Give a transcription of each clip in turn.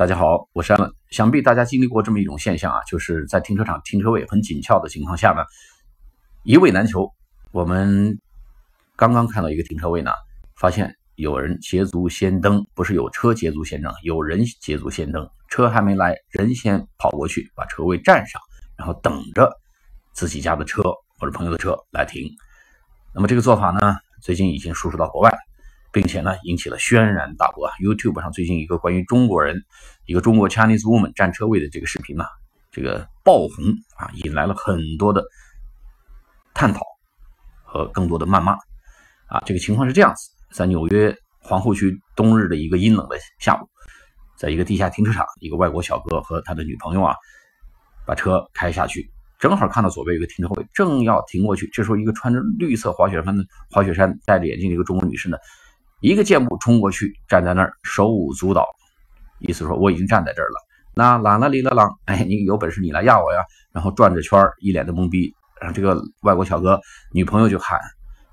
大家好，我是安文。想必大家经历过这么一种现象啊，就是在停车场停车位很紧俏的情况下呢，一位难求。我们刚刚看到一个停车位呢，发现有人捷足先登，不是有车捷足先登，有人捷足先登，车还没来，人先跑过去把车位占上，然后等着自己家的车或者朋友的车来停。那么这个做法呢，最近已经输出到国外。并且呢，引起了轩然大波啊！YouTube 上最近一个关于中国人，一个中国 Chinese woman 占车位的这个视频呢，这个爆红啊，引来了很多的探讨和更多的谩骂啊！这个情况是这样子，在纽约皇后区冬日的一个阴冷的下午，在一个地下停车场，一个外国小哥和他的女朋友啊，把车开下去，正好看到左边有个停车位，正要停过去，这时候一个穿着绿色滑雪衫的滑雪衫、戴着眼镜的一个中国女士呢。一个箭步冲过去，站在那儿手舞足蹈，意思说我已经站在这儿了。那啷啦哩啦啷，哎，你有本事你来压我呀！然后转着圈一脸的懵逼。然后这个外国小哥女朋友就喊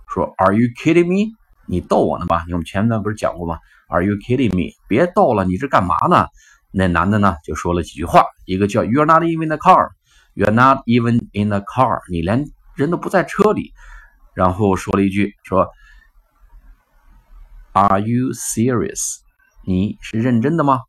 说：“Are you kidding me？你逗我呢吧？你我们前段不是讲过吗？Are you kidding me？别逗了，你这干嘛呢？”那男的呢就说了几句话，一个叫 “You're not even in the car”，“You're not even in the car”，你连人都不在车里。然后说了一句说。Are you serious？你是认真的吗？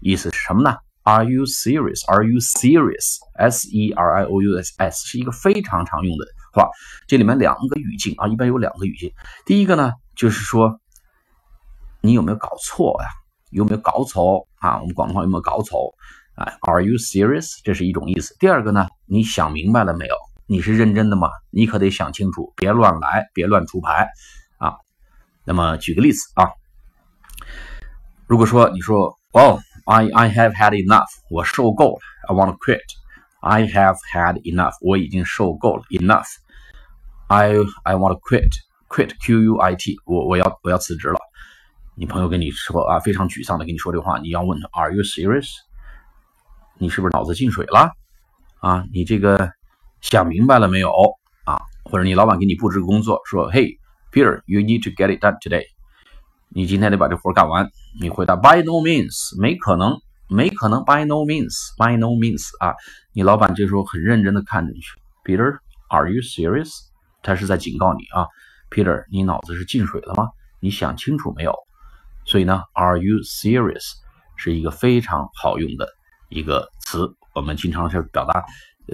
意思是什么呢？Are you serious？Are you serious？S E R I O U S S 是一个非常常用的话。这里面两个语境啊，一般有两个语境。第一个呢，就是说你有没有搞错呀？有没有搞错啊？我们广东话有没有搞错？啊，Are you serious？这是一种意思。第二个呢，你想明白了没有？你是认真的吗？你可得想清楚，别乱来，别乱出牌。那么举个例子啊，如果说你说哦，I I have had enough，我受够了，I want to quit，I have had enough，我已经受够了，enough，I I want to quit，quit Q U I T，我我要我要辞职了。你朋友跟你说啊，非常沮丧的跟你说这话，你要问他，Are you serious？你是不是脑子进水了啊？你这个想明白了没有啊？或者你老板给你布置工作，说嘿。Peter, you need to get it done today. 你今天得把这活干完。你回答 By no means，没可能，没可能。By no means，by no means 啊！你老板这时候很认真的看着你，Peter, are you serious？他是在警告你啊，Peter，你脑子是进水了吗？你想清楚没有？所以呢，Are you serious？是一个非常好用的一个词，我们经常是表达。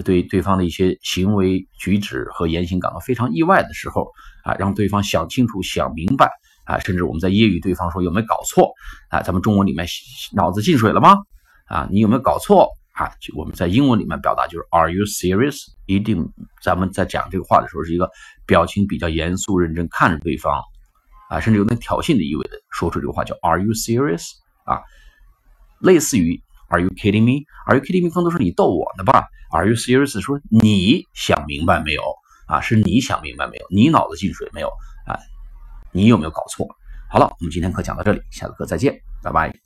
对对方的一些行为举止和言行感到非常意外的时候啊，让对方想清楚、想明白啊，甚至我们在揶揄对方说有没有搞错啊？咱们中文里面脑子进水了吗？啊，你有没有搞错啊？就我们在英文里面表达就是 Are you serious？一定咱们在讲这个话的时候是一个表情比较严肃认真看着对方啊，甚至有点挑衅的意味的说出这个话叫 Are you serious？啊，类似于。Are you kidding me? Are you kidding me? 更多是你逗我呢吧？Are you serious? 说你想明白没有啊？是你想明白没有？你脑子进水没有啊？你有没有搞错？好了，我们今天课讲到这里，下个课再见，拜拜。